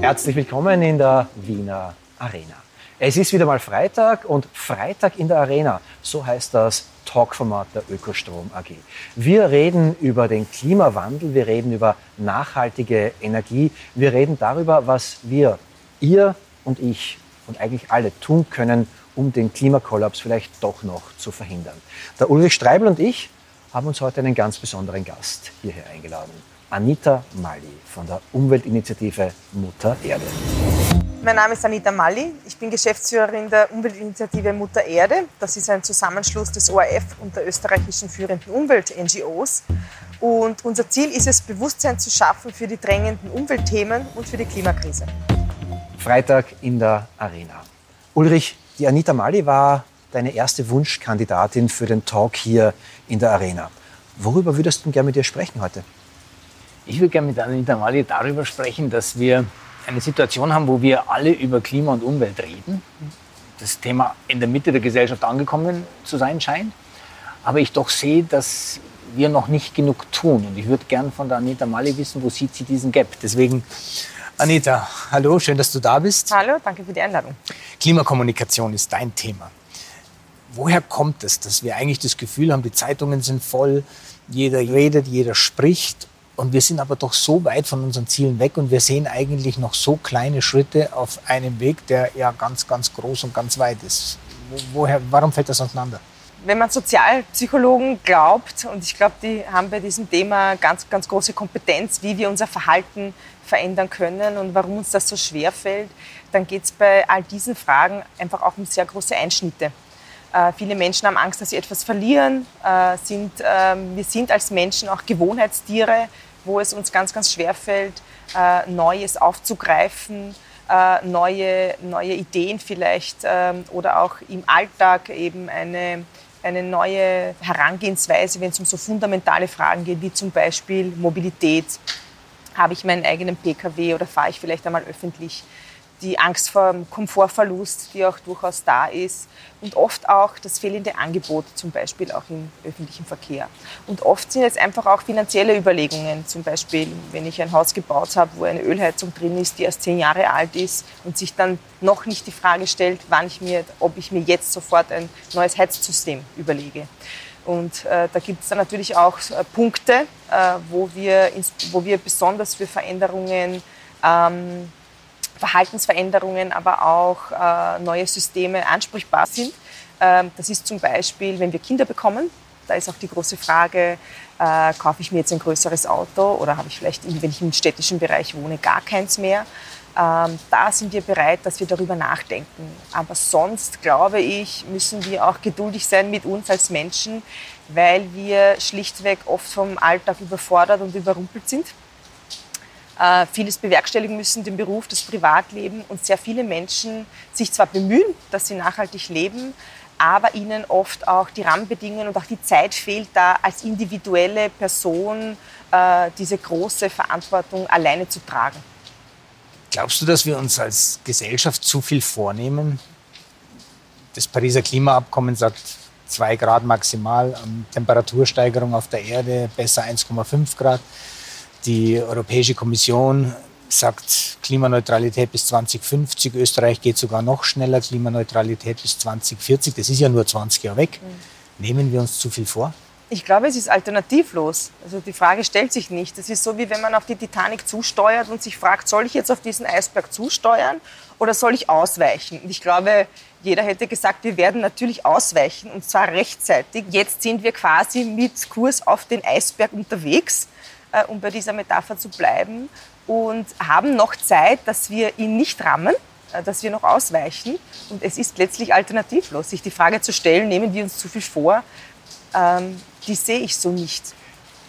Herzlich willkommen in der Wiener Arena. Es ist wieder mal Freitag und Freitag in der Arena, so heißt das Talkformat der Ökostrom AG. Wir reden über den Klimawandel, wir reden über nachhaltige Energie, wir reden darüber, was wir, ihr und ich und eigentlich alle tun können, um den Klimakollaps vielleicht doch noch zu verhindern. Der Ulrich Streibel und ich haben uns heute einen ganz besonderen Gast hierher eingeladen. Anita Mali von der Umweltinitiative Mutter Erde. Mein Name ist Anita Malli. Ich bin Geschäftsführerin der Umweltinitiative Mutter Erde. Das ist ein Zusammenschluss des ORF und der österreichischen führenden Umwelt-NGOs. Und unser Ziel ist es, Bewusstsein zu schaffen für die drängenden Umweltthemen und für die Klimakrise. Freitag in der Arena. Ulrich, die Anita Malli war deine erste Wunschkandidatin für den Talk hier in der Arena. Worüber würdest du gerne mit dir sprechen heute? Ich würde gerne mit Anita Malli darüber sprechen, dass wir eine Situation haben, wo wir alle über Klima und Umwelt reden. Das Thema in der Mitte der Gesellschaft angekommen zu sein scheint. Aber ich doch sehe, dass wir noch nicht genug tun. Und ich würde gern von der Anita Mali wissen, wo sieht sie diesen Gap. Deswegen, Anita, hallo, schön, dass du da bist. Hallo, danke für die Einladung. Klimakommunikation ist dein Thema. Woher kommt es, dass wir eigentlich das Gefühl haben, die Zeitungen sind voll, jeder redet, jeder spricht und wir sind aber doch so weit von unseren Zielen weg und wir sehen eigentlich noch so kleine Schritte auf einem Weg, der ja ganz, ganz groß und ganz weit ist. Woher, warum fällt das auseinander? Wenn man Sozialpsychologen glaubt, und ich glaube, die haben bei diesem Thema ganz, ganz große Kompetenz, wie wir unser Verhalten verändern können und warum uns das so schwer fällt, dann geht es bei all diesen Fragen einfach auch um sehr große Einschnitte. Äh, viele Menschen haben Angst, dass sie etwas verlieren. Äh, sind, äh, wir sind als Menschen auch Gewohnheitstiere wo es uns ganz, ganz schwer fällt, äh, Neues aufzugreifen, neue, neue Ideen vielleicht ähm, oder auch im Alltag eben eine, eine neue Herangehensweise, wenn es um so fundamentale Fragen geht, wie zum Beispiel Mobilität. Habe ich meinen eigenen Pkw oder fahre ich vielleicht einmal öffentlich? Die Angst vor Komfortverlust, die auch durchaus da ist und oft auch das fehlende Angebot, zum Beispiel auch im öffentlichen Verkehr. Und oft sind es einfach auch finanzielle Überlegungen, zum Beispiel wenn ich ein Haus gebaut habe, wo eine Ölheizung drin ist, die erst zehn Jahre alt ist und sich dann noch nicht die Frage stellt, wann ich mir, ob ich mir jetzt sofort ein neues Heizsystem überlege. Und äh, da gibt es dann natürlich auch äh, Punkte, äh, wo, wir ins, wo wir besonders für Veränderungen ähm, Verhaltensveränderungen, aber auch äh, neue Systeme ansprechbar sind. Ähm, das ist zum Beispiel, wenn wir Kinder bekommen. Da ist auch die große Frage, äh, kaufe ich mir jetzt ein größeres Auto oder habe ich vielleicht, wenn ich im städtischen Bereich wohne, gar keins mehr. Ähm, da sind wir bereit, dass wir darüber nachdenken. Aber sonst, glaube ich, müssen wir auch geduldig sein mit uns als Menschen, weil wir schlichtweg oft vom Alltag überfordert und überrumpelt sind äh, vieles bewerkstelligen müssen, den Beruf, das Privatleben und sehr viele Menschen sich zwar bemühen, dass sie nachhaltig leben, aber ihnen oft auch die Rahmenbedingungen und auch die Zeit fehlt, da als individuelle Person äh, diese große Verantwortung alleine zu tragen. Glaubst du, dass wir uns als Gesellschaft zu viel vornehmen? Das Pariser Klimaabkommen sagt 2 Grad maximal, Temperatursteigerung auf der Erde besser 1,5 Grad. Die Europäische Kommission sagt Klimaneutralität bis 2050. Österreich geht sogar noch schneller, Klimaneutralität bis 2040. Das ist ja nur 20 Jahre weg. Mhm. Nehmen wir uns zu viel vor? Ich glaube, es ist alternativlos. Also die Frage stellt sich nicht. Es ist so, wie wenn man auf die Titanic zusteuert und sich fragt, soll ich jetzt auf diesen Eisberg zusteuern oder soll ich ausweichen? Und ich glaube, jeder hätte gesagt, wir werden natürlich ausweichen und zwar rechtzeitig. Jetzt sind wir quasi mit Kurs auf den Eisberg unterwegs äh, um bei dieser Metapher zu bleiben, und haben noch Zeit, dass wir ihn nicht rammen, äh, dass wir noch ausweichen. Und es ist letztlich alternativlos, sich die Frage zu stellen, nehmen wir uns zu viel vor, ähm, die sehe ich so nicht,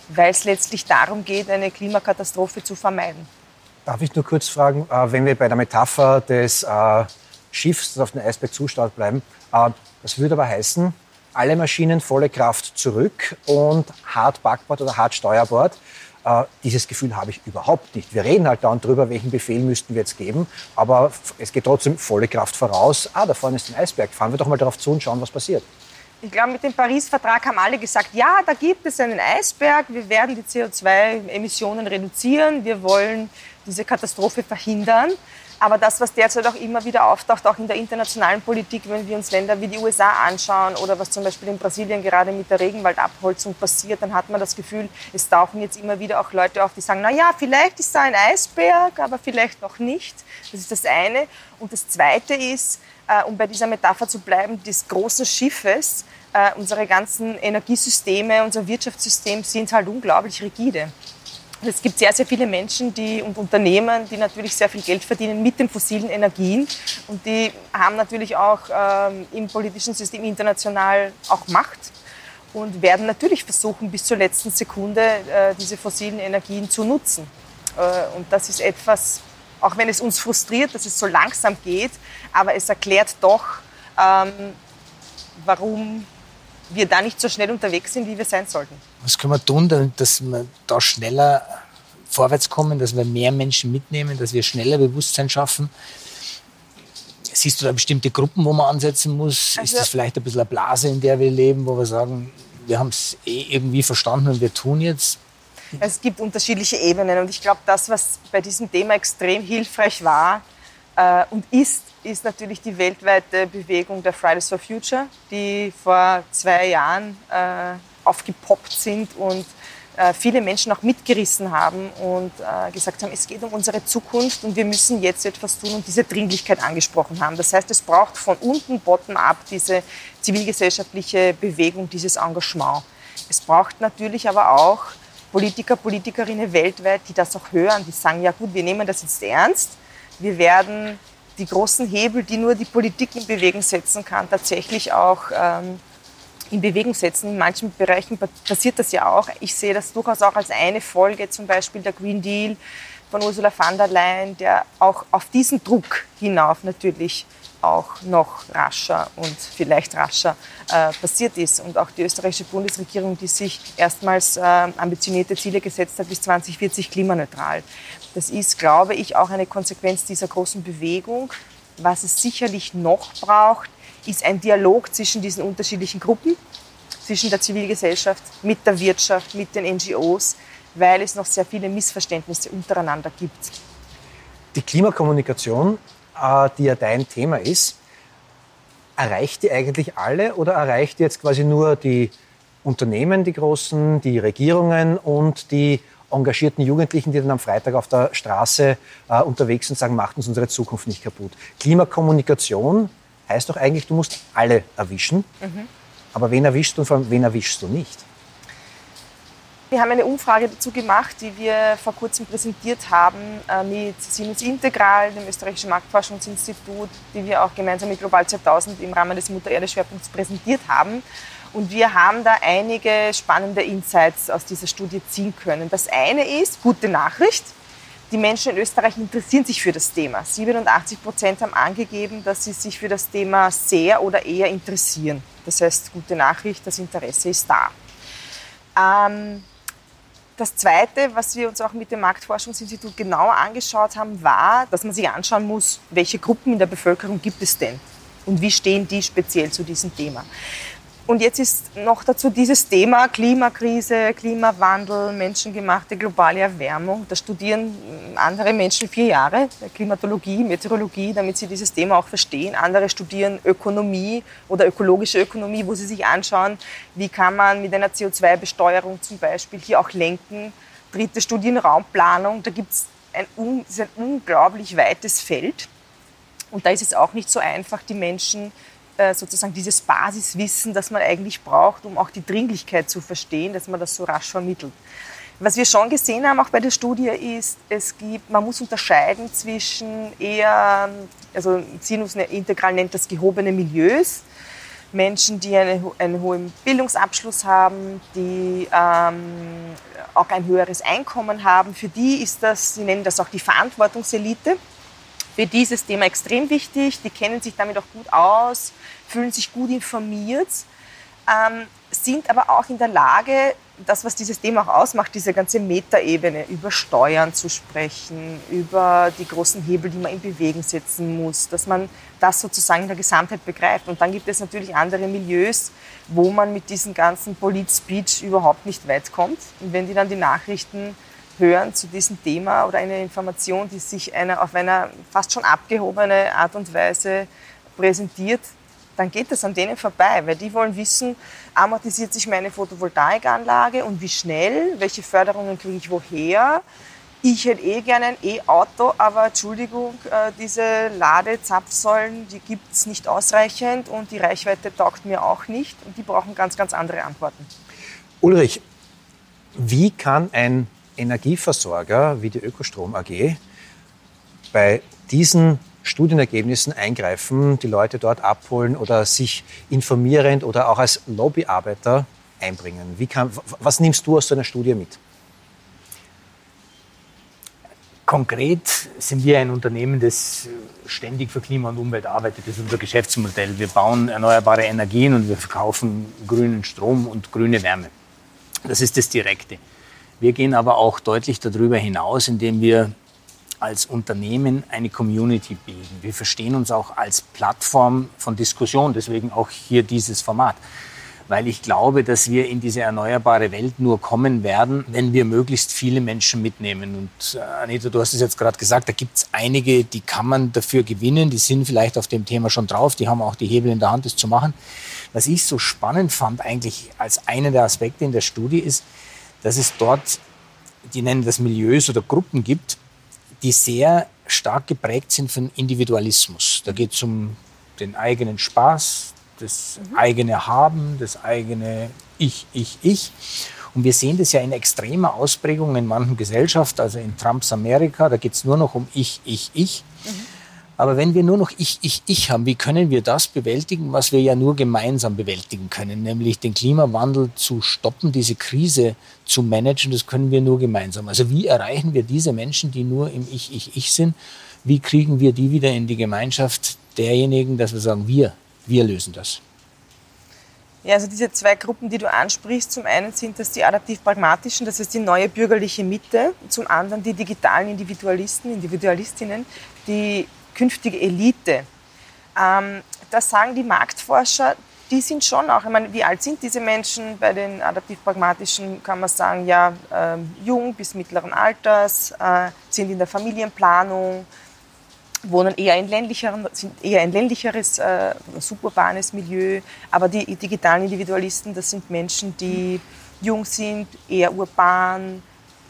weil es letztlich darum geht, eine Klimakatastrophe zu vermeiden. Darf ich nur kurz fragen, äh, wenn wir bei der Metapher des äh, Schiffs, auf den Eisberg zustaut bleiben, äh, das würde aber heißen, alle Maschinen volle Kraft zurück und hart Backbord oder hart Steuerbord. Äh, dieses Gefühl habe ich überhaupt nicht. Wir reden halt dauernd drüber, welchen Befehl müssten wir jetzt geben, aber es geht trotzdem volle Kraft voraus. Ah, da vorne ist ein Eisberg. Fahren wir doch mal darauf zu und schauen, was passiert. Ich glaube, mit dem Paris-Vertrag haben alle gesagt, ja, da gibt es einen Eisberg, wir werden die CO2-Emissionen reduzieren, wir wollen diese Katastrophe verhindern. Aber das, was derzeit auch immer wieder auftaucht, auch in der internationalen Politik, wenn wir uns Länder wie die USA anschauen oder was zum Beispiel in Brasilien gerade mit der Regenwaldabholzung passiert, dann hat man das Gefühl, es tauchen jetzt immer wieder auch Leute auf, die sagen, na ja, vielleicht ist da ein Eisberg, aber vielleicht noch nicht. Das ist das eine. Und das zweite ist, äh, um bei dieser Metapher zu bleiben, des großen Schiffes, äh, unsere ganzen Energiesysteme, unser Wirtschaftssystem sind halt unglaublich rigide. Es gibt sehr, sehr viele Menschen die, und Unternehmen, die natürlich sehr viel Geld verdienen mit den fossilen Energien. Und die haben natürlich auch ähm, im politischen System international auch Macht und werden natürlich versuchen, bis zur letzten Sekunde äh, diese fossilen Energien zu nutzen. Äh, und das ist etwas, auch wenn es uns frustriert, dass es so langsam geht, aber es erklärt doch, ähm, warum wir da nicht so schnell unterwegs sind, wie wir sein sollten. Was können wir tun, dass wir da schneller vorwärts kommen, dass wir mehr Menschen mitnehmen, dass wir schneller Bewusstsein schaffen? Siehst du da bestimmte Gruppen, wo man ansetzen muss? Also, ist das vielleicht ein bisschen eine Blase, in der wir leben, wo wir sagen, wir haben es eh irgendwie verstanden und wir tun jetzt? Es gibt unterschiedliche Ebenen und ich glaube, das, was bei diesem Thema extrem hilfreich war äh, und ist, ist natürlich die weltweite Bewegung der Fridays for Future, die vor zwei Jahren äh, aufgepoppt sind und äh, viele Menschen auch mitgerissen haben und äh, gesagt haben, es geht um unsere Zukunft und wir müssen jetzt etwas tun und diese Dringlichkeit angesprochen haben. Das heißt, es braucht von unten bottom-up diese zivilgesellschaftliche Bewegung, dieses Engagement. Es braucht natürlich aber auch Politiker, Politikerinnen weltweit, die das auch hören, die sagen, ja gut, wir nehmen das jetzt ernst, wir werden die großen Hebel, die nur die Politik in Bewegung setzen kann, tatsächlich auch ähm, in Bewegung setzen. In manchen Bereichen passiert das ja auch. Ich sehe das durchaus auch als eine Folge, zum Beispiel der Green Deal von Ursula von der Leyen, der auch auf diesen Druck hinauf natürlich auch noch rascher und vielleicht rascher äh, passiert ist. Und auch die österreichische Bundesregierung, die sich erstmals äh, ambitionierte Ziele gesetzt hat, bis 2040 klimaneutral. Das ist, glaube ich, auch eine Konsequenz dieser großen Bewegung. Was es sicherlich noch braucht, ist ein Dialog zwischen diesen unterschiedlichen Gruppen, zwischen der Zivilgesellschaft, mit der Wirtschaft, mit den NGOs, weil es noch sehr viele Missverständnisse untereinander gibt. Die Klimakommunikation äh, die ja dein Thema ist, erreicht die eigentlich alle oder erreicht die jetzt quasi nur die Unternehmen, die großen, die Regierungen und die engagierten Jugendlichen, die dann am Freitag auf der Straße äh, unterwegs sind und sagen, macht uns unsere Zukunft nicht kaputt. Klimakommunikation heißt doch eigentlich, du musst alle erwischen. Mhm. Aber wen erwischst du und vor wen erwischst du nicht? Wir haben eine Umfrage dazu gemacht, die wir vor kurzem präsentiert haben äh, mit Siemens Integral, dem österreichischen Marktforschungsinstitut, die wir auch gemeinsam mit Global 2000 im Rahmen des Mutter-Erde-Schwerpunkts präsentiert haben. Und wir haben da einige spannende Insights aus dieser Studie ziehen können. Das eine ist, gute Nachricht, die Menschen in Österreich interessieren sich für das Thema. 87 Prozent haben angegeben, dass sie sich für das Thema sehr oder eher interessieren. Das heißt, gute Nachricht, das Interesse ist da. Ähm, das Zweite, was wir uns auch mit dem Marktforschungsinstitut genauer angeschaut haben, war, dass man sich anschauen muss, welche Gruppen in der Bevölkerung gibt es denn und wie stehen die speziell zu diesem Thema. Und jetzt ist noch dazu dieses Thema Klimakrise, Klimawandel, menschengemachte globale Erwärmung. Da studieren andere Menschen vier Jahre Klimatologie, Meteorologie, damit sie dieses Thema auch verstehen. Andere studieren Ökonomie oder ökologische Ökonomie, wo sie sich anschauen, wie kann man mit einer CO2-Besteuerung zum Beispiel hier auch lenken. Dritte Studien Raumplanung. Da gibt es ein, ein unglaublich weites Feld. Und da ist es auch nicht so einfach, die Menschen sozusagen dieses Basiswissen, das man eigentlich braucht, um auch die Dringlichkeit zu verstehen, dass man das so rasch vermittelt. Was wir schon gesehen haben, auch bei der Studie, ist, es gibt, man muss unterscheiden zwischen eher, also Sinus Integral nennt das gehobene Milieus, Menschen, die eine, einen hohen Bildungsabschluss haben, die ähm, auch ein höheres Einkommen haben. Für die ist das, sie nennen das auch die Verantwortungselite für dieses Thema extrem wichtig. Die kennen sich damit auch gut aus, fühlen sich gut informiert, ähm, sind aber auch in der Lage, das, was dieses Thema auch ausmacht, diese ganze Metaebene, über Steuern zu sprechen, über die großen Hebel, die man in Bewegung setzen muss, dass man das sozusagen in der Gesamtheit begreift. Und dann gibt es natürlich andere Milieus, wo man mit diesem ganzen Polit-Speech überhaupt nicht weit kommt. Und wenn die dann die Nachrichten hören zu diesem Thema oder eine Information, die sich einer auf einer fast schon abgehobene Art und Weise präsentiert, dann geht das an denen vorbei, weil die wollen wissen, amortisiert sich meine Photovoltaikanlage und wie schnell, welche Förderungen kriege ich woher. Ich hätte eh gerne ein E-Auto, aber Entschuldigung, äh, diese Ladezapfsäulen, die gibt es nicht ausreichend und die Reichweite taugt mir auch nicht und die brauchen ganz, ganz andere Antworten. Ulrich, wie kann ein Energieversorger wie die Ökostrom AG bei diesen Studienergebnissen eingreifen, die Leute dort abholen oder sich informierend oder auch als Lobbyarbeiter einbringen? Kann, was nimmst du aus so einer Studie mit? Konkret sind wir ein Unternehmen, das ständig für Klima und Umwelt arbeitet. Das ist unser Geschäftsmodell. Wir bauen erneuerbare Energien und wir verkaufen grünen Strom und grüne Wärme. Das ist das Direkte. Wir gehen aber auch deutlich darüber hinaus, indem wir als Unternehmen eine Community bilden. Wir verstehen uns auch als Plattform von Diskussion, deswegen auch hier dieses Format. Weil ich glaube, dass wir in diese erneuerbare Welt nur kommen werden, wenn wir möglichst viele Menschen mitnehmen. Und äh, Anita, du hast es jetzt gerade gesagt, da gibt es einige, die kann man dafür gewinnen, die sind vielleicht auf dem Thema schon drauf, die haben auch die Hebel in der Hand, das zu machen. Was ich so spannend fand eigentlich als einer der Aspekte in der Studie ist, dass es dort, die nennen das Milieus oder Gruppen gibt, die sehr stark geprägt sind von Individualismus. Da geht es um den eigenen Spaß, das mhm. eigene Haben, das eigene Ich, Ich, Ich. Und wir sehen das ja in extremer Ausprägung in manchen Gesellschaften, also in Trumps Amerika, da geht es nur noch um Ich, Ich, Ich. Mhm. Aber wenn wir nur noch Ich, Ich, Ich haben, wie können wir das bewältigen, was wir ja nur gemeinsam bewältigen können, nämlich den Klimawandel zu stoppen, diese Krise zu managen, das können wir nur gemeinsam. Also wie erreichen wir diese Menschen, die nur im Ich, Ich, Ich sind, wie kriegen wir die wieder in die Gemeinschaft derjenigen, dass wir sagen, wir, wir lösen das? Ja, also diese zwei Gruppen, die du ansprichst, zum einen sind das die adaptiv-pragmatischen, das ist die neue bürgerliche Mitte, zum anderen die digitalen Individualisten, Individualistinnen, die künftige Elite. Ähm, das sagen die Marktforscher, die sind schon auch, ich meine, wie alt sind diese Menschen? Bei den adaptiv-pragmatischen kann man sagen, ja, äh, jung bis mittleren Alters, äh, sind in der Familienplanung, wohnen eher in ländlicheren, sind eher ein ländlicheres, äh, suburbanes Milieu. Aber die digitalen Individualisten, das sind Menschen, die jung sind, eher urban,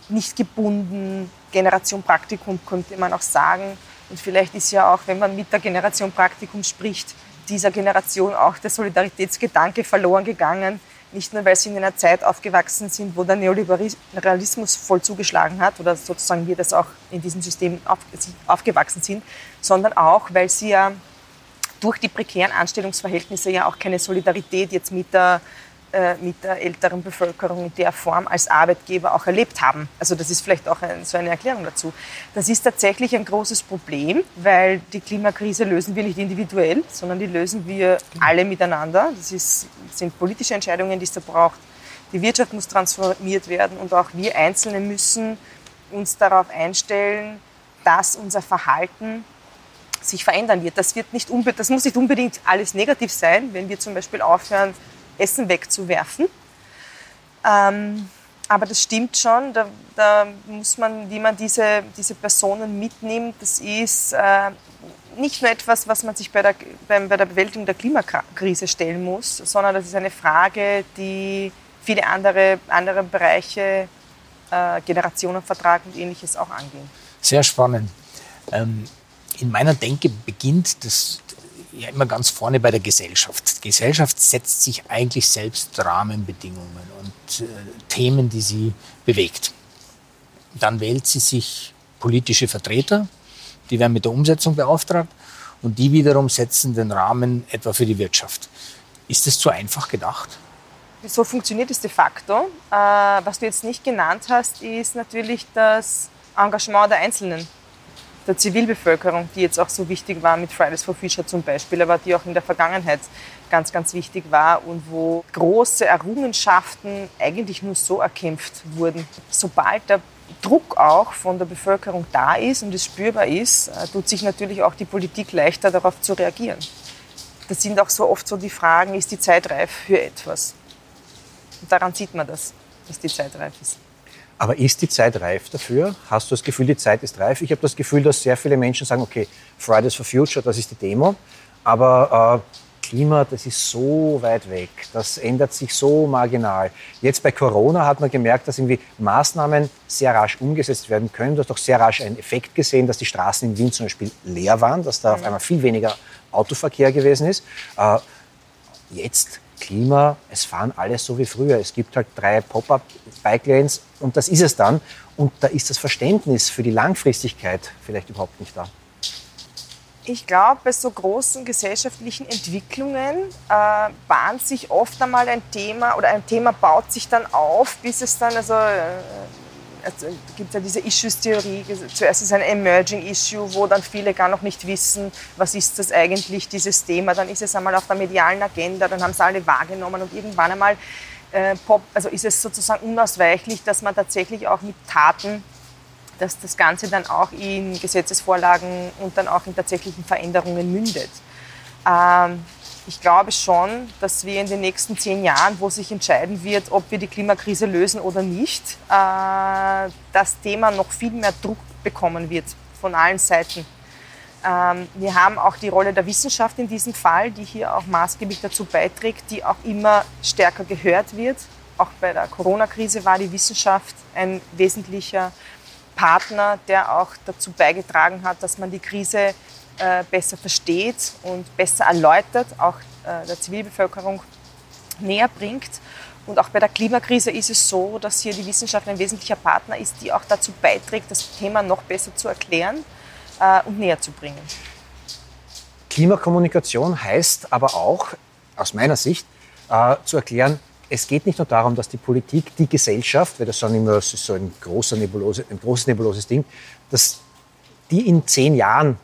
nicht gebunden, Generation Praktikum könnte man auch sagen. Und vielleicht ist ja auch, wenn man mit der Generation Praktikum spricht, dieser Generation auch der Solidaritätsgedanke verloren gegangen. Nicht nur, weil sie in einer Zeit aufgewachsen sind, wo der Neoliberalismus voll zugeschlagen hat oder sozusagen wir das auch in diesem System auf, aufgewachsen sind, sondern auch, weil sie ja durch die prekären Anstellungsverhältnisse ja auch keine Solidarität jetzt mit der äh, mit der älteren Bevölkerung in der Form als Arbeitgeber auch erlebt haben. Also das ist vielleicht auch ein, so eine Erklärung dazu. Das ist tatsächlich ein großes Problem, weil die Klimakrise lösen wir nicht individuell, sondern die lösen wir alle miteinander. Das ist, sind politische Entscheidungen, die es da braucht. Die Wirtschaft muss transformiert werden und auch wir Einzelne müssen uns darauf einstellen, dass unser Verhalten sich verändern wird. Das, wird nicht das muss nicht unbedingt alles negativ sein, wenn wir zum Beispiel aufhören, Essen wegzuwerfen. Ähm, aber das stimmt schon, da, da, muss man, wie man diese, diese Personen mitnimmt, das ist äh, nicht nur etwas, was man sich bei der, bei, bei der Bewältigung der Klimakrise stellen muss, sondern das ist eine Frage, die viele andere, andere Bereiche, äh, Generationenvertrag und ähnliches auch angehen. Sehr spannend. Ähm, in meiner Denke beginnt das, ja immer ganz vorne bei der Gesellschaft. Die Gesellschaft setzt sich eigentlich selbst Rahmenbedingungen und äh, Themen, die sie bewegt. Dann wählt sie sich politische Vertreter, die werden mit der Umsetzung beauftragt und die wiederum setzen den Rahmen etwa für die Wirtschaft. Ist das zu einfach gedacht? So funktioniert es de facto. Äh, was du jetzt nicht genannt hast, ist natürlich das Engagement der Einzelnen. Der Zivilbevölkerung, die jetzt auch so wichtig war mit Fridays for Future zum Beispiel, aber die auch in der Vergangenheit ganz, ganz wichtig war und wo große Errungenschaften eigentlich nur so erkämpft wurden. Sobald der Druck auch von der Bevölkerung da ist und es spürbar ist, äh, tut sich natürlich auch die Politik leichter darauf zu reagieren. Das sind auch so oft so die Fragen, ist die Zeit reif für etwas? Und daran sieht man das, dass die Zeit reif ist. Aber ist die Zeit reif dafür? Hast du das Gefühl, die Zeit ist reif? Ich habe das Gefühl, dass sehr viele Menschen sagen, okay, Fridays for Future, das ist die Demo. Aber äh, Klima, das ist so weit weg. Das ändert sich so marginal. Jetzt bei Corona hat man gemerkt, dass irgendwie Maßnahmen sehr rasch umgesetzt werden können. Du hast doch sehr rasch einen Effekt gesehen, dass die Straßen in Wien zum Beispiel leer waren, dass da mhm. auf einmal viel weniger Autoverkehr gewesen ist. Äh, jetzt Klima, es fahren alle so wie früher. Es gibt halt drei Pop-up-Bike-Lanes und das ist es dann. Und da ist das Verständnis für die Langfristigkeit vielleicht überhaupt nicht da. Ich glaube, bei so großen gesellschaftlichen Entwicklungen äh, bahnt sich oft einmal ein Thema oder ein Thema baut sich dann auf, bis es dann also äh, also gibt ja diese Issues-Theorie. Zuerst ist ein Emerging Issue, wo dann viele gar noch nicht wissen, was ist das eigentlich, dieses Thema. Dann ist es einmal auf der medialen Agenda, dann haben es alle wahrgenommen und irgendwann einmal äh, pop, also ist es sozusagen unausweichlich, dass man tatsächlich auch mit Taten, dass das Ganze dann auch in Gesetzesvorlagen und dann auch in tatsächlichen Veränderungen mündet. Ähm, ich glaube schon, dass wir in den nächsten zehn Jahren, wo sich entscheiden wird, ob wir die Klimakrise lösen oder nicht, äh, das Thema noch viel mehr Druck bekommen wird von allen Seiten. Ähm, wir haben auch die Rolle der Wissenschaft in diesem Fall, die hier auch maßgeblich dazu beiträgt, die auch immer stärker gehört wird. Auch bei der Corona-Krise war die Wissenschaft ein wesentlicher Partner, der auch dazu beigetragen hat, dass man die Krise äh, besser versteht und besser erläutert, auch äh, der Zivilbevölkerung näher bringt. Und auch bei der Klimakrise ist es so, dass hier die Wissenschaft ein wesentlicher Partner ist, die auch dazu beiträgt, das Thema noch besser zu erklären äh, und näher zu bringen. Klimakommunikation heißt aber auch, aus meiner Sicht, äh, zu erklären, es geht nicht nur darum, dass die Politik, die Gesellschaft, weil das sind immer so ein, großer Nebulose, ein großes nebuloses Ding, dass die in zehn Jahren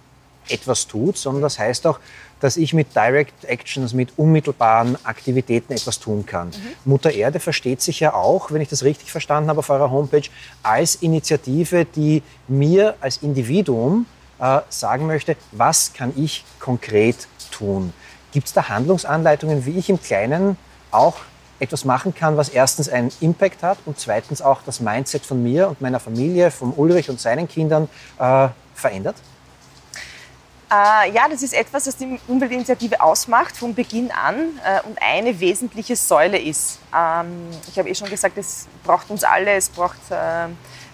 etwas tut, sondern das heißt auch, dass ich mit Direct Actions, mit unmittelbaren Aktivitäten etwas tun kann. Mhm. Mutter Erde versteht sich ja auch, wenn ich das richtig verstanden habe auf eurer Homepage, als Initiative, die mir als Individuum äh, sagen möchte, was kann ich konkret tun. Gibt es da Handlungsanleitungen, wie ich im Kleinen auch etwas machen kann, was erstens einen Impact hat und zweitens auch das Mindset von mir und meiner Familie, von Ulrich und seinen Kindern äh, verändert? Äh, ja, das ist etwas, das die Umweltinitiative ausmacht von Beginn an äh, und eine wesentliche Säule ist. Ähm, ich habe eh schon gesagt, es braucht uns alle, es braucht äh,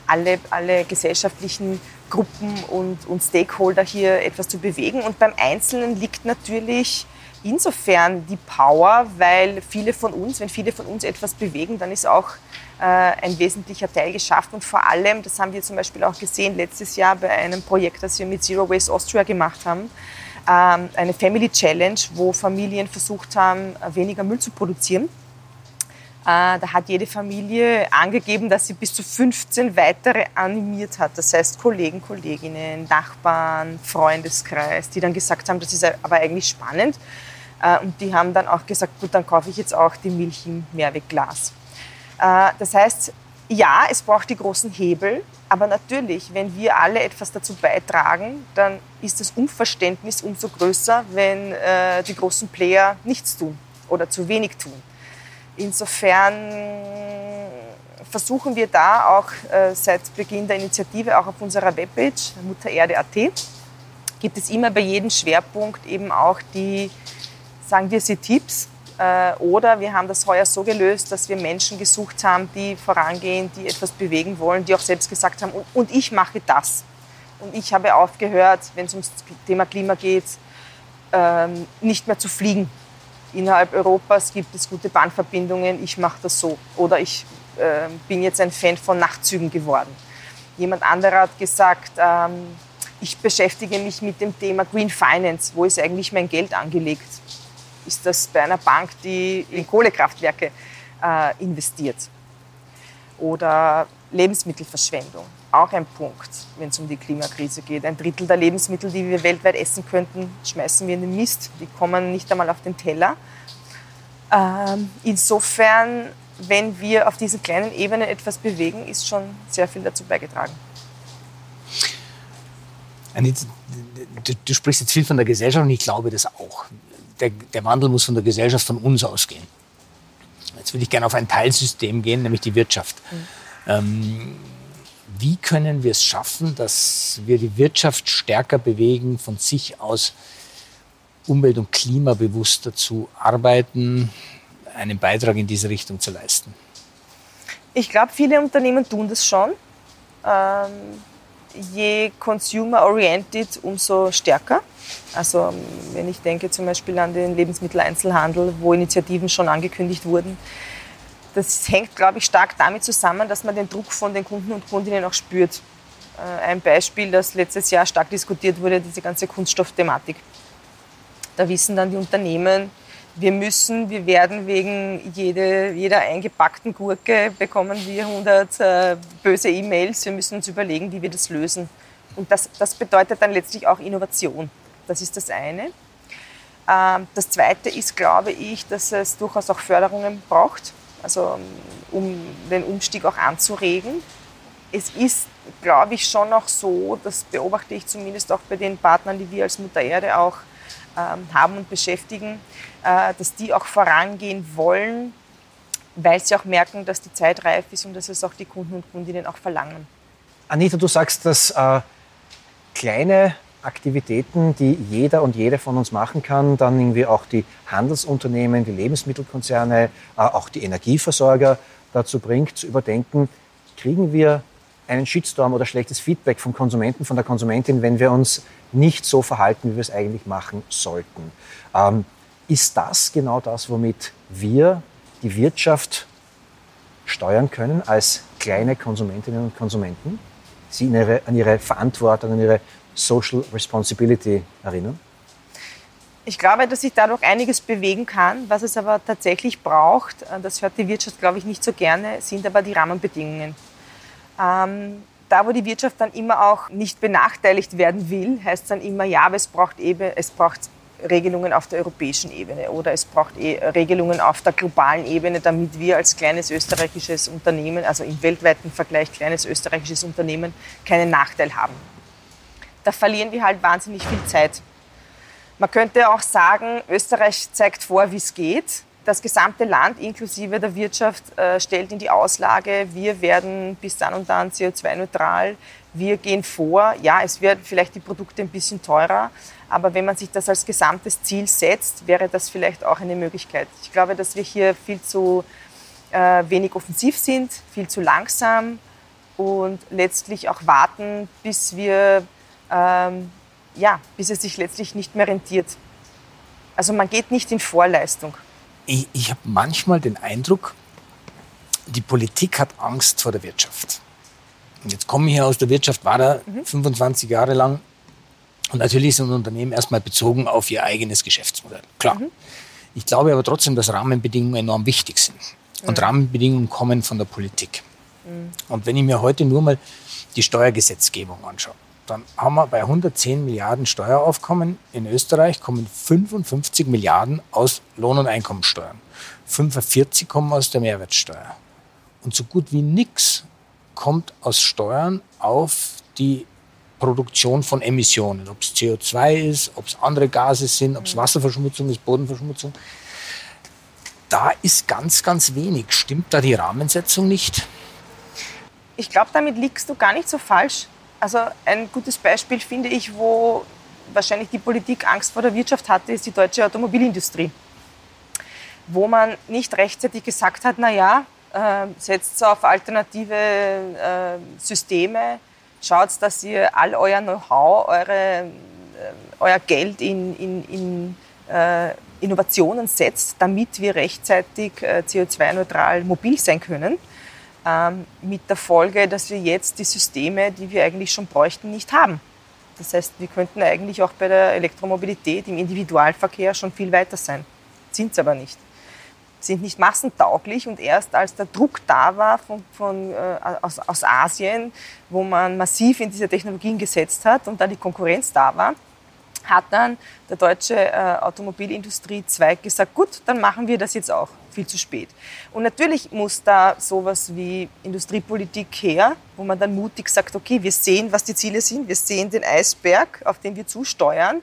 alle, alle gesellschaftlichen Gruppen und, und Stakeholder hier etwas zu bewegen. Und beim Einzelnen liegt natürlich insofern die Power, weil viele von uns, wenn viele von uns etwas bewegen, dann ist auch äh, ein wesentlicher Teil geschafft. Und vor allem, das haben wir zum Beispiel auch gesehen letztes Jahr bei einem Projekt, das wir mit Zero Waste Austria gemacht haben, ähm, eine Family Challenge, wo Familien versucht haben, weniger Müll zu produzieren. Äh, da hat jede Familie angegeben, dass sie bis zu 15 weitere animiert hat. Das heißt Kollegen, Kolleginnen, Nachbarn, Freundeskreis, die dann gesagt haben, das ist aber eigentlich spannend. Äh, und die haben dann auch gesagt, gut, dann kaufe ich jetzt auch die Milch im Mehrwegglas. Äh, das heißt, ja, es braucht die großen Hebel, aber natürlich, wenn wir alle etwas dazu beitragen, dann ist das Unverständnis umso größer, wenn die großen Player nichts tun oder zu wenig tun. Insofern versuchen wir da auch äh, seit Beginn der Initiative, auch auf unserer Webpage muttererde.at, gibt es immer bei jedem Schwerpunkt eben auch die, sagen wir sie, Tipps, äh, oder wir haben das heuer so gelöst, dass wir Menschen gesucht haben, die vorangehen, die etwas bewegen wollen, die auch selbst gesagt haben, und ich mache das. Und ich habe aufgehört, wenn es ums Thema Klima geht, ähm, nicht mehr zu fliegen. Innerhalb Europas gibt es gute Bahnverbindungen, ich mache das so. Oder ich ähm, bin jetzt ein Fan von Nachtzügen geworden. Jemand anderer hat gesagt, ähm, ich beschäftige mich mit dem Thema Green Finance. Wo ist eigentlich mein Geld angelegt? ist das bei einer Bank, die in Kohlekraftwerke äh, investiert. Oder Lebensmittelverschwendung. Auch ein Punkt, wenn es um die Klimakrise geht. Ein Drittel der Lebensmittel, die wir weltweit essen könnten, schmeißen wir in den Mist. Die kommen nicht einmal auf den Teller. Ähm, insofern, wenn wir auf diesen kleinen Ebenen etwas bewegen, ist schon sehr viel dazu beigetragen. Anita, du, du, sprichst jetzt viel von der Gesellschaft und ich glaube das auch. Der, der Wandel muss von der Gesellschaft, von uns ausgehen. Jetzt würde ich gerne auf ein Teilsystem gehen, nämlich die Wirtschaft. Mhm. Ähm, wie können wir es schaffen, dass wir die Wirtschaft stärker bewegen, von sich aus umwelt- und klimabewusster zu arbeiten, einen Beitrag in diese Richtung zu leisten? Ich glaube, viele Unternehmen tun das schon. Ähm, je consumer-oriented, umso stärker. Also wenn ich denke zum Beispiel an den Lebensmitteleinzelhandel, wo Initiativen schon angekündigt wurden, das hängt, glaube ich, stark damit zusammen, dass man den Druck von den Kunden und Kundinnen auch spürt. Äh, ein Beispiel, das letztes Jahr stark diskutiert wurde, diese ganze Kunststoffthematik. Da wissen dann die Unternehmen, wir müssen, wir werden wegen jede, jeder eingepackten Gurke bekommen wir 100 äh, böse E-Mails. Wir müssen uns überlegen, wie wir das lösen. Und das, das bedeutet dann letztlich auch Innovation. Das ist das eine. Ähm, das zweite ist, glaube ich, dass es durchaus auch Förderungen braucht also um den Umstieg auch anzuregen. Es ist, glaube ich, schon noch so, das beobachte ich zumindest auch bei den Partnern, die wir als Mutter Erde auch ähm, haben und beschäftigen, äh, dass die auch vorangehen wollen, weil sie auch merken, dass die Zeit reif ist und dass es auch die Kunden und Kundinnen auch verlangen. Anita, du sagst, dass äh, kleine Aktivitäten, die jeder und jede von uns machen kann, dann irgendwie auch die Handelsunternehmen, die Lebensmittelkonzerne, äh, auch die Energieversorger dazu bringt, zu überdenken, kriegen wir einen Shitstorm oder schlechtes Feedback vom Konsumenten, von der Konsumentin, wenn wir uns nicht so verhalten, wie wir es eigentlich machen sollten. Ähm, ist das genau das, womit wir die Wirtschaft steuern können als kleine Konsumentinnen und Konsumenten? Sie ihre, an ihre Verantwortung, an ihre Social Responsibility erinnern? Ich glaube, dass sich dadurch einiges bewegen kann. Was es aber tatsächlich braucht, äh, das hört die Wirtschaft, glaube ich, nicht so gerne, sind aber die Rahmenbedingungen. Ähm, da, wo die Wirtschaft dann immer auch nicht benachteiligt werden will, heißt es dann immer, ja, aber es braucht, eben, es braucht Regelungen auf der europäischen Ebene oder es braucht eh Regelungen auf der globalen Ebene, damit wir als kleines österreichisches Unternehmen, also im weltweiten Vergleich kleines österreichisches Unternehmen, keinen Nachteil haben da verlieren wir halt wahnsinnig viel Zeit. Man könnte auch sagen, Österreich zeigt vor, wie es geht. Das gesamte Land inklusive der Wirtschaft äh, stellt in die Auslage, wir werden bis dann und dann CO2-neutral. Wir gehen vor. Ja, es wird vielleicht die Produkte ein bisschen teurer, aber wenn man sich das als gesamtes Ziel setzt, wäre das vielleicht auch eine Möglichkeit. Ich glaube, dass wir hier viel zu äh, wenig offensiv sind, viel zu langsam und letztlich auch warten, bis wir ähm, ja, bis es sich letztlich nicht mehr rentiert. Also man geht nicht in Vorleistung. Ich, ich habe manchmal den Eindruck, die Politik hat Angst vor der Wirtschaft. Und jetzt komme ich hier aus der Wirtschaft, war da mhm. 25 Jahre lang. Und natürlich ein Unternehmen erstmal bezogen auf ihr eigenes Geschäftsmodell. Klar. Mhm. Ich glaube aber trotzdem, dass Rahmenbedingungen enorm wichtig sind. Und mhm. Rahmenbedingungen kommen von der Politik. Mhm. Und wenn ich mir heute nur mal die Steuergesetzgebung anschaue, dann haben wir bei 110 Milliarden Steueraufkommen in Österreich kommen 55 Milliarden aus Lohn- und Einkommensteuern. 45 kommen aus der Mehrwertsteuer. Und so gut wie nichts kommt aus Steuern auf die Produktion von Emissionen. Ob es CO2 ist, ob es andere Gase sind, ob es Wasserverschmutzung ist, Bodenverschmutzung. Da ist ganz, ganz wenig. Stimmt da die Rahmensetzung nicht? Ich glaube, damit liegst du gar nicht so falsch. Also ein gutes Beispiel finde ich, wo wahrscheinlich die Politik Angst vor der Wirtschaft hatte, ist die deutsche Automobilindustrie. Wo man nicht rechtzeitig gesagt hat, naja, äh, setzt auf alternative äh, Systeme, schaut, dass ihr all euer Know-how, äh, euer Geld in, in, in äh, Innovationen setzt, damit wir rechtzeitig äh, CO2-neutral mobil sein können ähm, mit der Folge, dass wir jetzt die Systeme, die wir eigentlich schon bräuchten, nicht haben. Das heißt, wir könnten eigentlich auch bei der Elektromobilität im Individualverkehr schon viel weiter sein, sind es aber nicht. Sind nicht massentauglich. Und erst als der Druck da war von, von, äh, aus, aus Asien, wo man massiv in diese Technologien gesetzt hat und dann die Konkurrenz da war, hat dann der deutsche äh, Automobilindustriezweig gesagt, gut, dann machen wir das jetzt auch. Viel zu spät. Und natürlich muss da sowas wie Industriepolitik her, wo man dann mutig sagt, okay, wir sehen, was die Ziele sind, wir sehen den Eisberg, auf den wir zusteuern.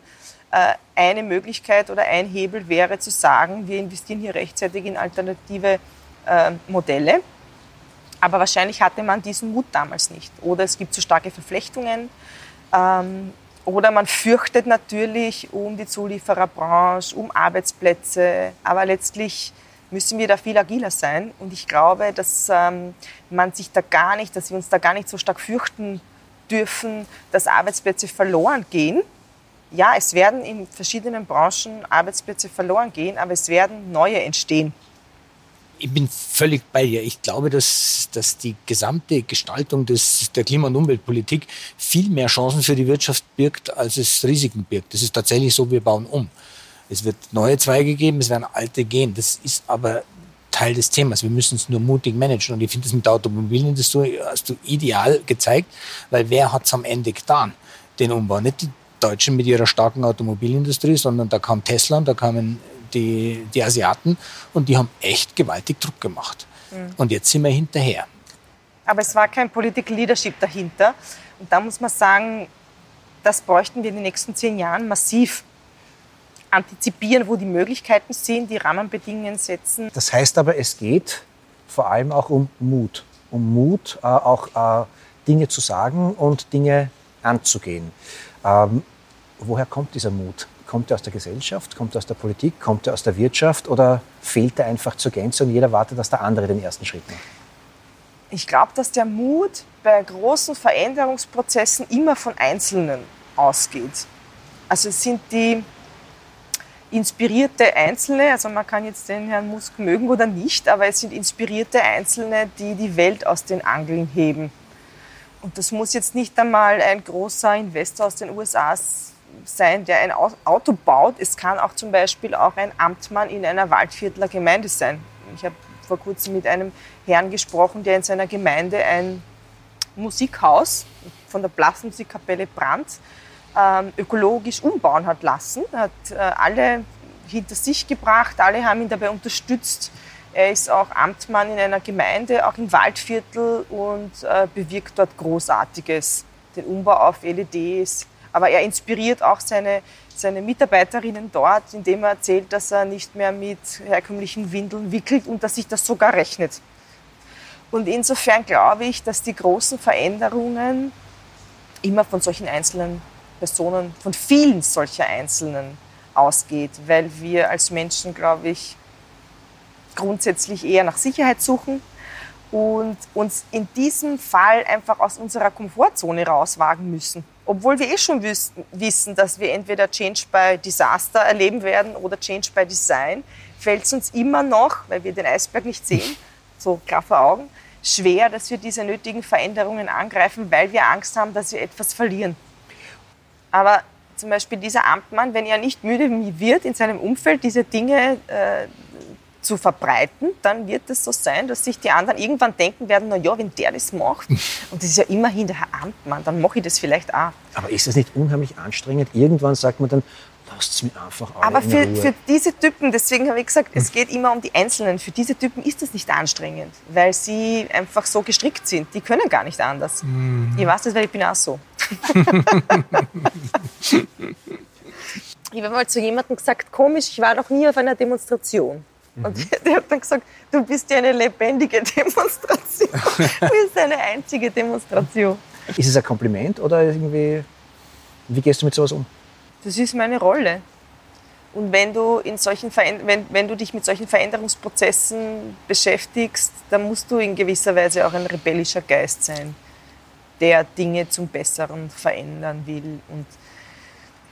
Äh, eine Möglichkeit oder ein Hebel wäre zu sagen, wir investieren hier rechtzeitig in alternative äh, Modelle. Aber wahrscheinlich hatte man diesen Mut damals nicht. Oder es gibt zu starke Verflechtungen. Ähm, oder man fürchtet natürlich um die Zuliefererbranche, um Arbeitsplätze. Aber letztlich müssen wir da viel agiler sein. Und ich glaube, dass ähm, man sich da gar nicht, dass wir uns da gar nicht so stark fürchten dürfen, dass Arbeitsplätze verloren gehen. Ja, es werden in verschiedenen Branchen Arbeitsplätze verloren gehen, aber es werden neue entstehen ich bin völlig bei dir. Ich glaube, dass, dass die gesamte Gestaltung des, der Klima- und Umweltpolitik viel mehr Chancen für die Wirtschaft birgt, als es Risiken birgt. Das ist tatsächlich so, wir bauen um. Es wird neue Zweige geben, es werden alte gehen. Das ist aber Teil des Themas. Wir müssen es nur mutig managen. Und ich finde das mit der Automobilindustrie hast du ideal gezeigt, weil wer hat es am Ende getan, den Umbau? Nicht die Deutschen mit ihrer starken Automobilindustrie, sondern da kam Tesla und da kamen die, die Asiaten und die haben echt gewaltig Druck gemacht. Mhm. Und jetzt sind wir hinterher. Aber es war kein Political Leadership dahinter. Und da muss man sagen, das bräuchten wir in den nächsten zehn Jahren massiv antizipieren, wo die Möglichkeiten sind, die Rahmenbedingungen setzen. Das heißt aber, es geht vor allem auch um Mut. Um Mut, äh, auch äh, Dinge zu sagen und Dinge anzugehen. Ähm, woher kommt dieser Mut? Kommt er aus der Gesellschaft, kommt er aus der Politik, kommt er aus der Wirtschaft oder fehlt er einfach zur Gänze und jeder wartet, dass der andere den ersten Schritt macht? Ich glaube, dass der Mut bei großen Veränderungsprozessen immer von Einzelnen ausgeht. Also es sind die inspirierte Einzelne, also man kann jetzt den Herrn Musk mögen oder nicht, aber es sind inspirierte Einzelne, die die Welt aus den Angeln heben. Und das muss jetzt nicht einmal ein großer Investor aus den USA sein, der ein Auto baut. Es kann auch zum Beispiel auch ein Amtmann in einer Waldviertler Gemeinde sein. Ich habe vor kurzem mit einem Herrn gesprochen, der in seiner Gemeinde ein Musikhaus von der Blasmusikkapelle Brandt ähm, ökologisch umbauen hat lassen. Er hat äh, alle hinter sich gebracht, alle haben ihn dabei unterstützt. Er ist auch Amtmann in einer Gemeinde, auch im Waldviertel und äh, bewirkt dort Großartiges. Den Umbau auf LEDs, aber er inspiriert auch seine, seine Mitarbeiterinnen dort, indem er erzählt, dass er nicht mehr mit herkömmlichen Windeln wickelt und dass sich das sogar rechnet. Und insofern glaube ich, dass die großen Veränderungen immer von solchen einzelnen Personen, von vielen solcher Einzelnen ausgeht, weil wir als Menschen, glaube ich, grundsätzlich eher nach Sicherheit suchen und uns in diesem Fall einfach aus unserer Komfortzone rauswagen müssen. Obwohl wir eh schon wissen, dass wir entweder Change by Disaster erleben werden oder Change by Design, fällt es uns immer noch, weil wir den Eisberg nicht sehen, so vor Augen, schwer, dass wir diese nötigen Veränderungen angreifen, weil wir Angst haben, dass wir etwas verlieren. Aber zum Beispiel dieser Amtmann, wenn er nicht müde wird, in seinem Umfeld diese Dinge äh, zu verbreiten, dann wird es so sein, dass sich die anderen irgendwann denken werden, na ja, wenn der das macht, und das ist ja immerhin der Herr Amtmann, dann mache ich das vielleicht auch. Aber ist das nicht unheimlich anstrengend? Irgendwann sagt man dann, lasst es mir einfach alle Aber für, für diese Typen, deswegen habe ich gesagt, es geht immer um die Einzelnen. Für diese Typen ist das nicht anstrengend, weil sie einfach so gestrickt sind. Die können gar nicht anders. Mhm. Ich weiß das, weil ich bin auch so. ich habe mal zu jemandem gesagt, komisch, ich war noch nie auf einer Demonstration. Und mhm. der hat dann gesagt, du bist ja eine lebendige Demonstration. du bist eine einzige Demonstration. Ist es ein Kompliment oder irgendwie, wie gehst du mit sowas um? Das ist meine Rolle. Und wenn du, in solchen wenn, wenn du dich mit solchen Veränderungsprozessen beschäftigst, dann musst du in gewisser Weise auch ein rebellischer Geist sein, der Dinge zum Besseren verändern will. Und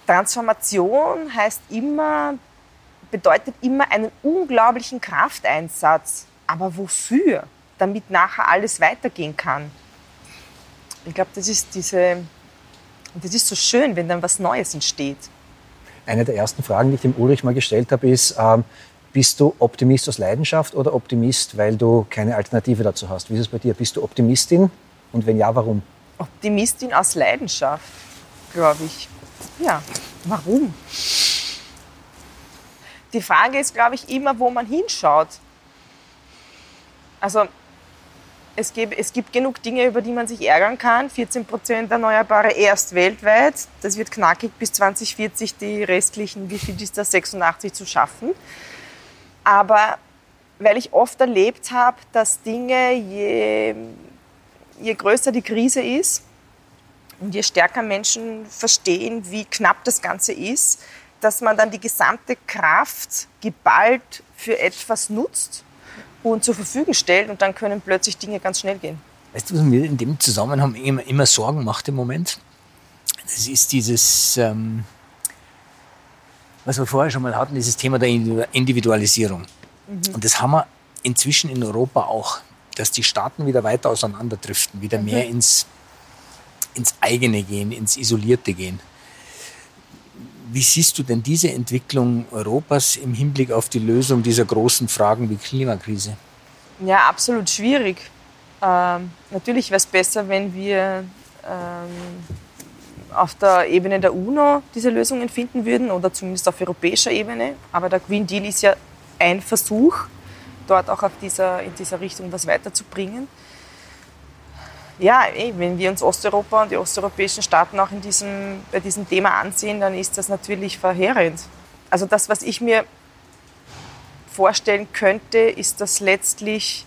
Transformation heißt immer bedeutet immer einen unglaublichen Krafteinsatz. Aber wofür? Damit nachher alles weitergehen kann. Ich glaube, das ist diese, das ist so schön, wenn dann was Neues entsteht. Eine der ersten Fragen, die ich dem Ulrich mal gestellt habe, ist, ähm, Bist du Optimist aus Leidenschaft oder Optimist, weil du keine Alternative dazu hast? Wie ist es bei dir? Bist du Optimistin? Und wenn ja, warum? Optimistin aus Leidenschaft, glaube ich. Ja, warum? Die Frage ist, glaube ich, immer, wo man hinschaut. Also es gibt, es gibt genug Dinge, über die man sich ärgern kann. 14 Prozent Erneuerbare erst weltweit. Das wird knackig bis 2040 die restlichen, wie viel ist das, 86 zu schaffen. Aber weil ich oft erlebt habe, dass Dinge, je, je größer die Krise ist und je stärker Menschen verstehen, wie knapp das Ganze ist, dass man dann die gesamte Kraft geballt für etwas nutzt und zur Verfügung stellt und dann können plötzlich Dinge ganz schnell gehen. Weißt du, was mir in dem Zusammenhang immer, immer Sorgen macht im Moment? Das ist dieses, ähm, was wir vorher schon mal hatten, dieses Thema der Individualisierung. Mhm. Und das haben wir inzwischen in Europa auch, dass die Staaten wieder weiter auseinanderdriften, wieder mhm. mehr ins, ins eigene gehen, ins Isolierte gehen. Wie siehst du denn diese Entwicklung Europas im Hinblick auf die Lösung dieser großen Fragen wie Klimakrise? Ja, absolut schwierig. Ähm, natürlich wäre es besser, wenn wir ähm, auf der Ebene der UNO diese Lösungen finden würden oder zumindest auf europäischer Ebene. Aber der Green Deal ist ja ein Versuch, dort auch auf dieser, in dieser Richtung was weiterzubringen ja, ey, wenn wir uns Osteuropa und die osteuropäischen Staaten auch in diesem, bei diesem Thema ansehen, dann ist das natürlich verheerend. Also das, was ich mir vorstellen könnte, ist das letztlich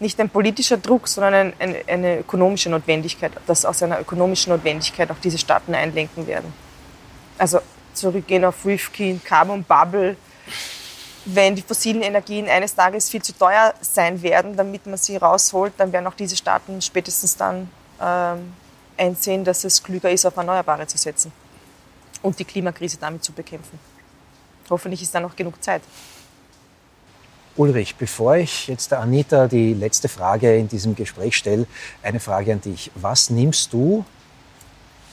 nicht ein politischer Druck, sondern ein, ein, eine ökonomische Notwendigkeit, dass aus einer ökonomischen Notwendigkeit auch diese Staaten einlenken werden. Also zurückgehen auf Rifkin, Carbon Bubble, wenn die fossilen Energien eines Tages viel zu teuer sein werden, damit man sie rausholt, dann werden auch diese Staaten spätestens dann ähm, einsehen, dass es klüger ist, auf Erneuerbare zu setzen und die Klimakrise damit zu bekämpfen. Hoffentlich ist da noch genug Zeit. Ulrich, bevor ich jetzt der Anita die letzte Frage in diesem Gespräch stelle, eine Frage an dich. Was nimmst du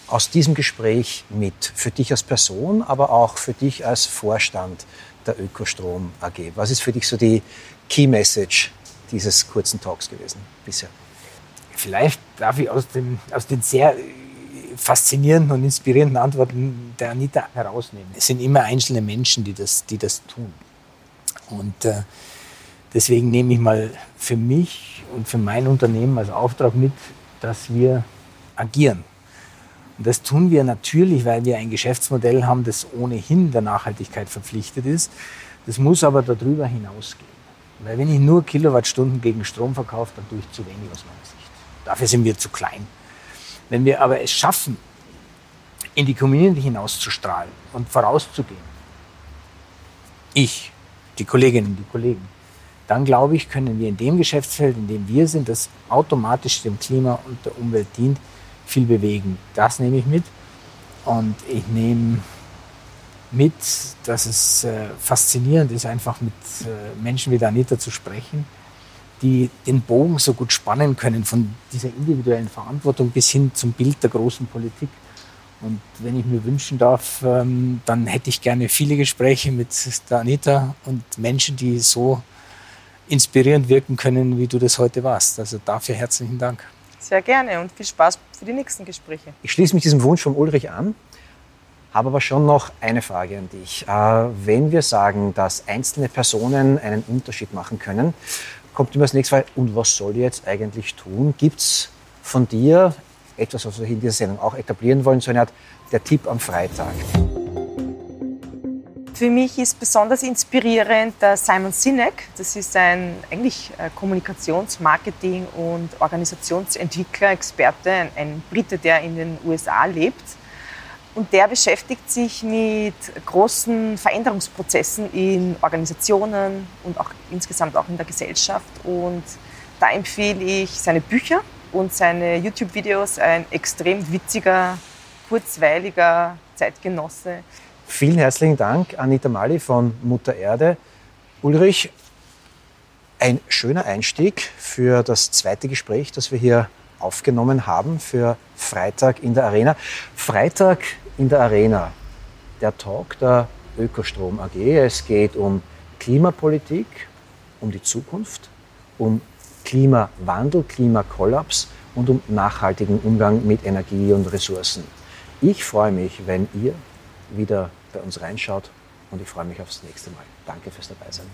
aus diesem Gespräch mit für dich als Person, aber auch für dich als Vorstand der Ökostrom AG. Was ist für dich so die Key Message dieses kurzen Talks gewesen bisher? Vielleicht darf ich aus, dem, aus den sehr äh, faszinierenden und inspirierenden Antworten der Anita herausnehmen. Es sind immer einzelne Menschen, die das, die das tun. Und äh, deswegen nehme ich mal für mich und für mein Unternehmen als Auftrag mit, dass wir agieren. Und das tun wir natürlich, weil wir ein Geschäftsmodell haben, das ohnehin der Nachhaltigkeit verpflichtet ist. Das muss aber darüber hinausgehen. Weil wenn ich nur Kilowattstunden gegen Strom verkaufe, dann tue ich zu wenig aus meiner Sicht. Dafür sind wir zu klein. Wenn wir aber es schaffen, in die Community hinauszustrahlen und vorauszugehen, ich, die Kolleginnen, die Kollegen, dann glaube ich, können wir in dem Geschäftsfeld, in dem wir sind, das automatisch dem Klima und der Umwelt dient, viel bewegen. Das nehme ich mit. Und ich nehme mit, dass es äh, faszinierend ist, einfach mit äh, Menschen wie der Anita zu sprechen, die den Bogen so gut spannen können von dieser individuellen Verantwortung bis hin zum Bild der großen Politik. Und wenn ich mir wünschen darf, ähm, dann hätte ich gerne viele Gespräche mit der Anita und Menschen, die so inspirierend wirken können, wie du das heute warst. Also dafür herzlichen Dank. Sehr gerne und viel Spaß für die nächsten Gespräche. Ich schließe mich diesem Wunsch von Ulrich an, habe aber schon noch eine Frage an dich. Äh, wenn wir sagen, dass einzelne Personen einen Unterschied machen können, kommt immer das nächste Mal, und was soll ich jetzt eigentlich tun? Gibt es von dir etwas, was wir in dieser Sendung auch etablieren wollen, so eine Art der Tipp am Freitag? Für mich ist besonders inspirierend der Simon Sinek. Das ist ein eigentlich äh, Kommunikations-, Marketing- und Organisationsentwickler, Experte, ein, ein Brite, der in den USA lebt. Und der beschäftigt sich mit großen Veränderungsprozessen in Organisationen und auch insgesamt auch in der Gesellschaft. Und da empfehle ich seine Bücher und seine YouTube-Videos. Ein extrem witziger, kurzweiliger Zeitgenosse. Vielen herzlichen Dank, Anita Mali von Mutter Erde. Ulrich, ein schöner Einstieg für das zweite Gespräch, das wir hier aufgenommen haben für Freitag in der Arena. Freitag in der Arena, der Talk der Ökostrom AG. Es geht um Klimapolitik, um die Zukunft, um Klimawandel, Klimakollaps und um nachhaltigen Umgang mit Energie und Ressourcen. Ich freue mich, wenn ihr wieder bei uns reinschaut. Und ich freue mich aufs nächste Mal. Danke fürs Dabeisein.